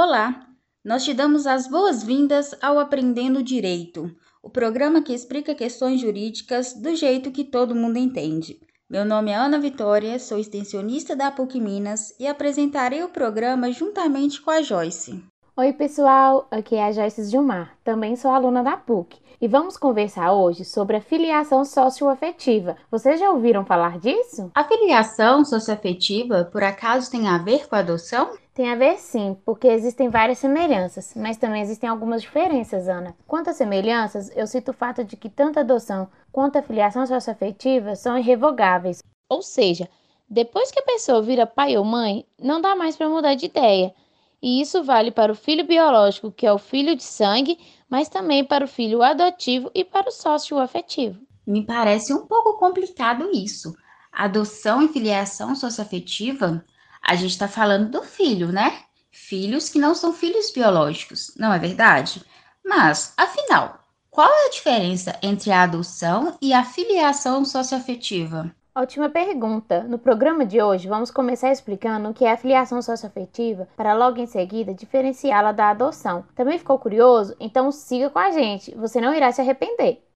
Olá, nós te damos as boas-vindas ao Aprendendo Direito, o programa que explica questões jurídicas do jeito que todo mundo entende. Meu nome é Ana Vitória, sou extensionista da PUC Minas e apresentarei o programa juntamente com a Joyce. Oi, pessoal, aqui é a Joyce Gilmar, também sou aluna da PUC e vamos conversar hoje sobre a filiação socioafetiva. Vocês já ouviram falar disso? A filiação socioafetiva, por acaso, tem a ver com a adoção? Tem a ver sim, porque existem várias semelhanças, mas também existem algumas diferenças, Ana. Quanto às semelhanças, eu cito o fato de que tanto a adoção quanto a filiação socioafetiva são irrevogáveis. Ou seja, depois que a pessoa vira pai ou mãe, não dá mais para mudar de ideia. E isso vale para o filho biológico, que é o filho de sangue, mas também para o filho adotivo e para o sócio afetivo. Me parece um pouco complicado isso. Adoção e filiação socioafetiva a gente está falando do filho, né? Filhos que não são filhos biológicos, não é verdade? Mas, afinal, qual é a diferença entre a adoção e a filiação socioafetiva? Ótima pergunta. No programa de hoje, vamos começar explicando o que é a filiação socioafetiva para logo em seguida diferenciá-la da adoção. Também ficou curioso? Então siga com a gente, você não irá se arrepender.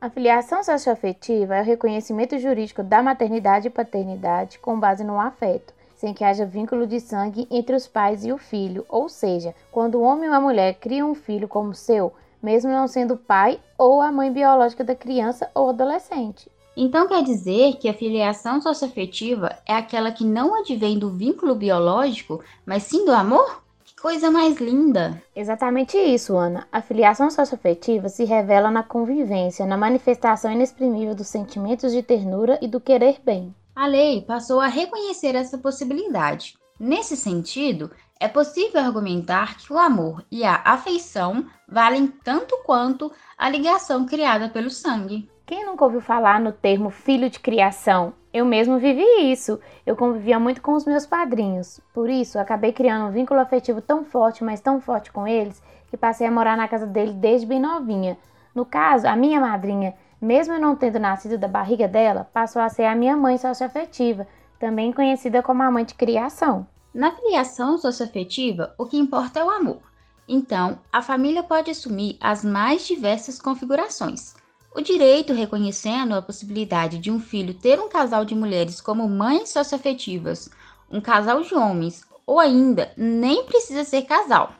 A filiação socioafetiva é o reconhecimento jurídico da maternidade e paternidade com base no afeto, sem que haja vínculo de sangue entre os pais e o filho, ou seja, quando o homem ou a mulher cria um filho como seu, mesmo não sendo o pai ou a mãe biológica da criança ou adolescente. Então quer dizer que a filiação socioafetiva é aquela que não advém do vínculo biológico, mas sim do amor? Coisa mais linda! Exatamente isso, Ana. A filiação socioafetiva se revela na convivência, na manifestação inexprimível dos sentimentos de ternura e do querer bem. A lei passou a reconhecer essa possibilidade. Nesse sentido, é possível argumentar que o amor e a afeição valem tanto quanto a ligação criada pelo sangue. Quem nunca ouviu falar no termo filho de criação? Eu mesmo vivi isso. Eu convivia muito com os meus padrinhos. Por isso, acabei criando um vínculo afetivo tão forte, mas tão forte com eles, que passei a morar na casa dele desde bem novinha. No caso, a minha madrinha, mesmo não tendo nascido da barriga dela, passou a ser a minha mãe socioafetiva, também conhecida como a mãe de criação. Na criação socioafetiva, o que importa é o amor. Então, a família pode assumir as mais diversas configurações o direito reconhecendo a possibilidade de um filho ter um casal de mulheres como mães socioafetivas, um casal de homens, ou ainda nem precisa ser casal.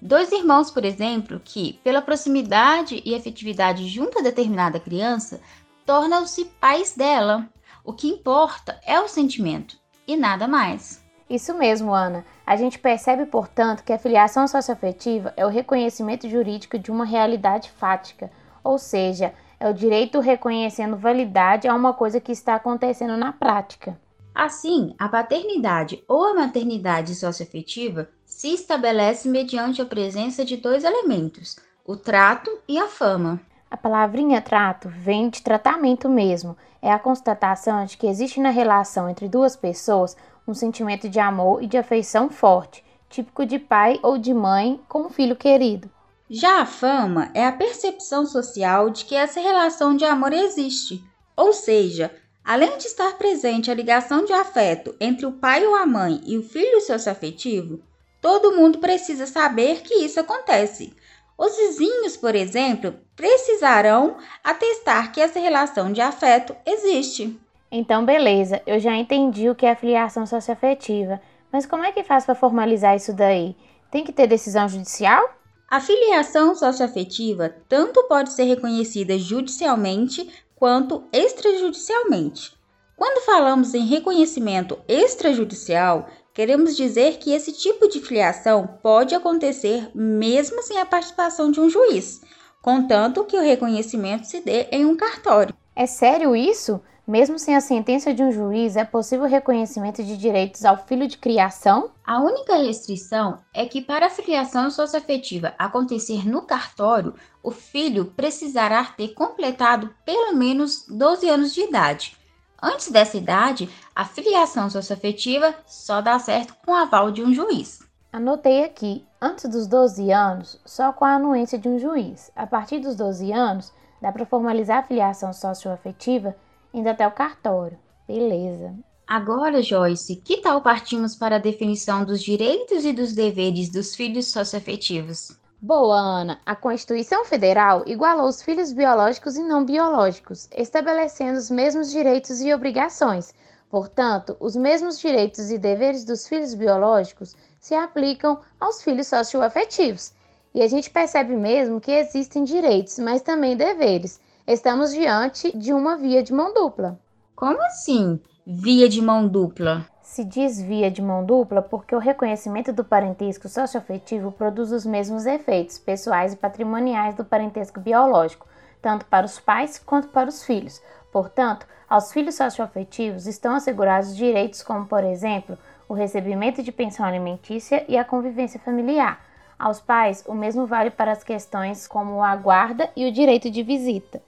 Dois irmãos, por exemplo, que, pela proximidade e afetividade junto a determinada criança, tornam-se pais dela. O que importa é o sentimento e nada mais. Isso mesmo, Ana. A gente percebe, portanto, que a filiação socioafetiva é o reconhecimento jurídico de uma realidade fática, ou seja, é o direito reconhecendo validade a uma coisa que está acontecendo na prática. Assim, a paternidade ou a maternidade socioafetiva se estabelece mediante a presença de dois elementos, o trato e a fama. A palavrinha trato vem de tratamento mesmo. É a constatação de que existe na relação entre duas pessoas um sentimento de amor e de afeição forte, típico de pai ou de mãe com um filho querido. Já a fama é a percepção social de que essa relação de amor existe, ou seja, além de estar presente a ligação de afeto entre o pai ou a mãe e o filho socioafetivo, todo mundo precisa saber que isso acontece. Os vizinhos, por exemplo, precisarão atestar que essa relação de afeto existe. Então, beleza, eu já entendi o que é filiação socioafetiva, mas como é que faz para formalizar isso daí? Tem que ter decisão judicial? A filiação socioafetiva tanto pode ser reconhecida judicialmente quanto extrajudicialmente. Quando falamos em reconhecimento extrajudicial, queremos dizer que esse tipo de filiação pode acontecer mesmo sem a participação de um juiz, contanto que o reconhecimento se dê em um cartório. É sério isso? Mesmo sem a sentença de um juiz, é possível reconhecimento de direitos ao filho de criação? A única restrição é que, para a filiação socioafetiva acontecer no cartório, o filho precisará ter completado pelo menos 12 anos de idade. Antes dessa idade, a filiação socioafetiva só dá certo com o aval de um juiz. Anotei aqui, antes dos 12 anos, só com a anuência de um juiz. A partir dos 12 anos, dá para formalizar a filiação socioafetiva indo até o cartório. Beleza. Agora, Joyce, que tal partimos para a definição dos direitos e dos deveres dos filhos socioafetivos? Boa, Ana. A Constituição Federal igualou os filhos biológicos e não biológicos, estabelecendo os mesmos direitos e obrigações. Portanto, os mesmos direitos e deveres dos filhos biológicos se aplicam aos filhos socioafetivos. E a gente percebe mesmo que existem direitos, mas também deveres. Estamos diante de uma via de mão dupla. Como assim, via de mão dupla? se diz via de mão dupla porque o reconhecimento do parentesco socioafetivo produz os mesmos efeitos pessoais e patrimoniais do parentesco biológico, tanto para os pais quanto para os filhos. Portanto, aos filhos socioafetivos estão assegurados direitos como, por exemplo, o recebimento de pensão alimentícia e a convivência familiar. Aos pais, o mesmo vale para as questões como a guarda e o direito de visita.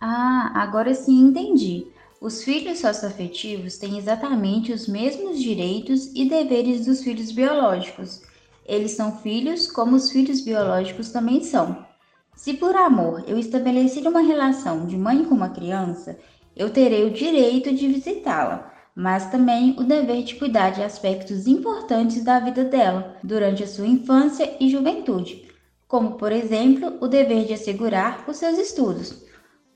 Ah, agora sim entendi. Os filhos socioafetivos têm exatamente os mesmos direitos e deveres dos filhos biológicos. Eles são filhos como os filhos biológicos também são. Se por amor eu estabelecer uma relação de mãe com uma criança, eu terei o direito de visitá-la, mas também o dever de cuidar de aspectos importantes da vida dela durante a sua infância e juventude, como, por exemplo, o dever de assegurar os seus estudos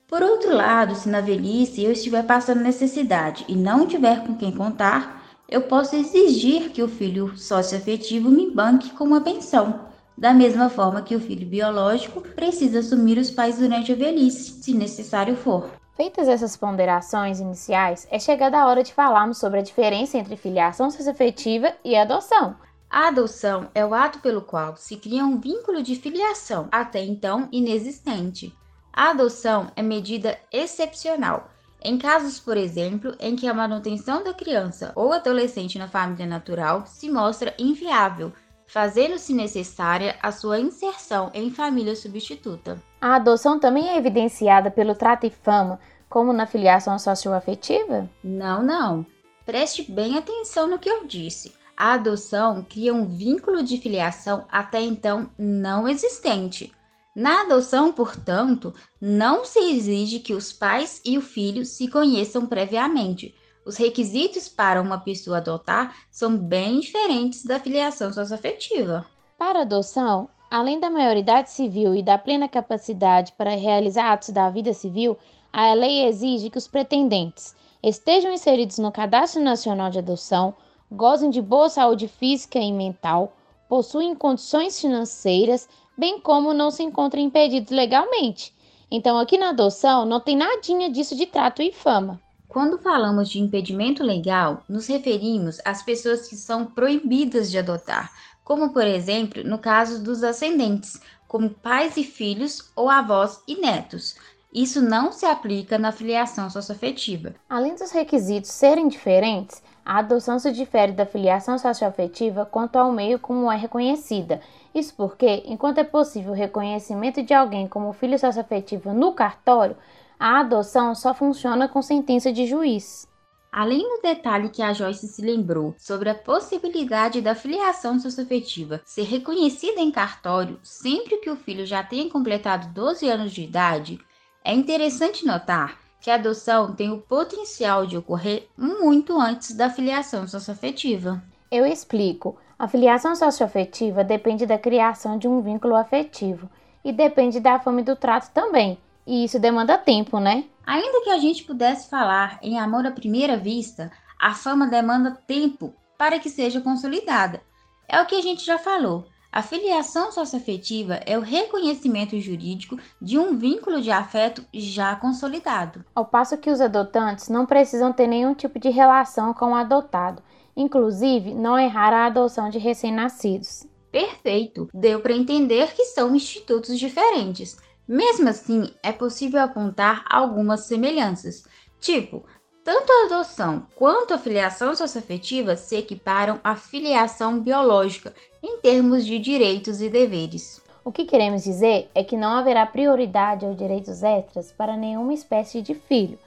por outro lado, se na velhice eu estiver passando necessidade e não tiver com quem contar, eu posso exigir que o filho socioafetivo me banque com uma pensão, da mesma forma que o filho biológico precisa assumir os pais durante a velhice, se necessário for. Feitas essas ponderações iniciais, é chegada a hora de falarmos sobre a diferença entre filiação socioafetiva e adoção. A adoção é o ato pelo qual se cria um vínculo de filiação, até então inexistente. A adoção é medida excepcional. Em casos, por exemplo, em que a manutenção da criança ou adolescente na família natural se mostra inviável, fazendo-se necessária a sua inserção em família substituta. A adoção também é evidenciada pelo trato e fama, como na filiação socioafetiva? Não, não. Preste bem atenção no que eu disse. A adoção cria um vínculo de filiação até então não existente. Na adoção, portanto, não se exige que os pais e o filho se conheçam previamente. Os requisitos para uma pessoa adotar são bem diferentes da filiação socioafetiva. Para adoção, além da maioridade civil e da plena capacidade para realizar atos da vida civil, a lei exige que os pretendentes estejam inseridos no Cadastro Nacional de Adoção, gozem de boa saúde física e mental, possuem condições financeiras, bem como não se encontrem impedidos legalmente. Então, aqui na adoção, não tem nadinha disso de trato e fama. Quando falamos de impedimento legal, nos referimos às pessoas que são proibidas de adotar, como por exemplo no caso dos ascendentes, como pais e filhos ou avós e netos. Isso não se aplica na filiação socioafetiva. Além dos requisitos serem diferentes, a adoção se difere da filiação socioafetiva quanto ao meio como é reconhecida isso porque, enquanto é possível o reconhecimento de alguém como filho socioafetivo no cartório, a adoção só funciona com sentença de juiz. Além do detalhe que a Joyce se lembrou sobre a possibilidade da filiação socioafetiva ser reconhecida em cartório sempre que o filho já tenha completado 12 anos de idade, é interessante notar que a adoção tem o potencial de ocorrer muito antes da filiação socioafetiva. Eu explico. A filiação socioafetiva depende da criação de um vínculo afetivo e depende da fome do trato também. E isso demanda tempo, né? Ainda que a gente pudesse falar em amor à primeira vista, a fama demanda tempo para que seja consolidada. É o que a gente já falou. A filiação socioafetiva é o reconhecimento jurídico de um vínculo de afeto já consolidado. Ao passo que os adotantes não precisam ter nenhum tipo de relação com o adotado inclusive não errar a adoção de recém-nascidos. Perfeito! Deu para entender que são institutos diferentes. Mesmo assim, é possível apontar algumas semelhanças, tipo, tanto a adoção quanto a filiação socioafetiva se equiparam à filiação biológica em termos de direitos e deveres. O que queremos dizer é que não haverá prioridade aos direitos extras para nenhuma espécie de filho,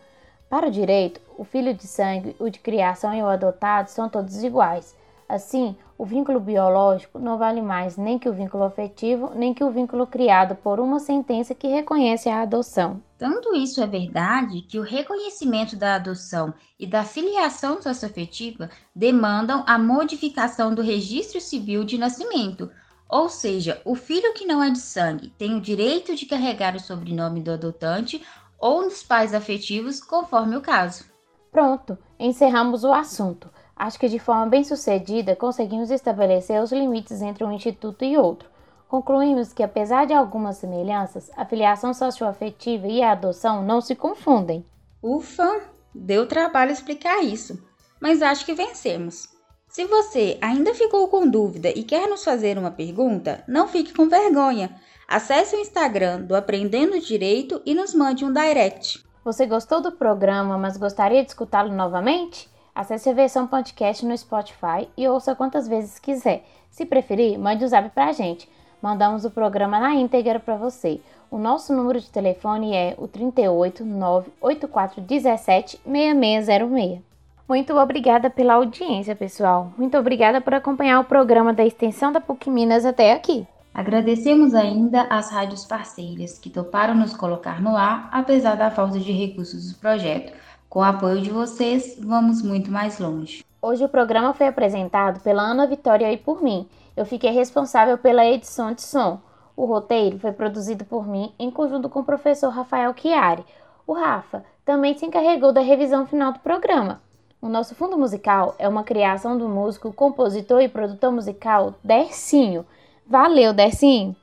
para o direito, o filho de sangue, o de criação e o adotado são todos iguais. Assim, o vínculo biológico não vale mais nem que o vínculo afetivo, nem que o vínculo criado por uma sentença que reconhece a adoção. Tanto isso é verdade que o reconhecimento da adoção e da filiação socioafetiva demandam a modificação do registro civil de nascimento, ou seja, o filho que não é de sangue tem o direito de carregar o sobrenome do adotante ou dos pais afetivos, conforme o caso. Pronto, encerramos o assunto. Acho que de forma bem sucedida conseguimos estabelecer os limites entre um instituto e outro. Concluímos que, apesar de algumas semelhanças, a filiação socioafetiva e a adoção não se confundem. Ufa, deu trabalho explicar isso, mas acho que vencemos. Se você ainda ficou com dúvida e quer nos fazer uma pergunta, não fique com vergonha. Acesse o Instagram do Aprendendo Direito e nos mande um direct. Você gostou do programa, mas gostaria de escutá-lo novamente? Acesse a versão podcast no Spotify e ouça quantas vezes quiser. Se preferir, mande o um zap pra gente. Mandamos o programa na íntegra para você. O nosso número de telefone é o 38 98417 6606. Muito obrigada pela audiência, pessoal. Muito obrigada por acompanhar o programa da extensão da PUC Minas até aqui. Agradecemos ainda às rádios parceiras que toparam nos colocar no ar, apesar da falta de recursos do projeto. Com o apoio de vocês, vamos muito mais longe. Hoje o programa foi apresentado pela Ana Vitória e por mim. Eu fiquei responsável pela edição de som. O roteiro foi produzido por mim em conjunto com o professor Rafael Chiari. O Rafa também se encarregou da revisão final do programa. O nosso fundo musical é uma criação do músico, compositor e produtor musical Dercinho. Valeu, Dercinho!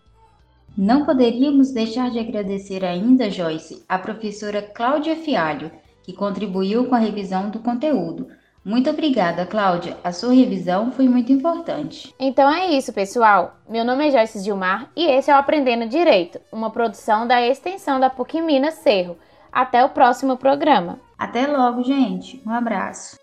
Não poderíamos deixar de agradecer ainda, Joyce, a professora Cláudia Fialho, que contribuiu com a revisão do conteúdo. Muito obrigada, Cláudia. A sua revisão foi muito importante. Então é isso, pessoal. Meu nome é Joyce Gilmar e esse é o Aprendendo Direito, uma produção da extensão da PUC Minas Cerro. Até o próximo programa. Até logo, gente. Um abraço.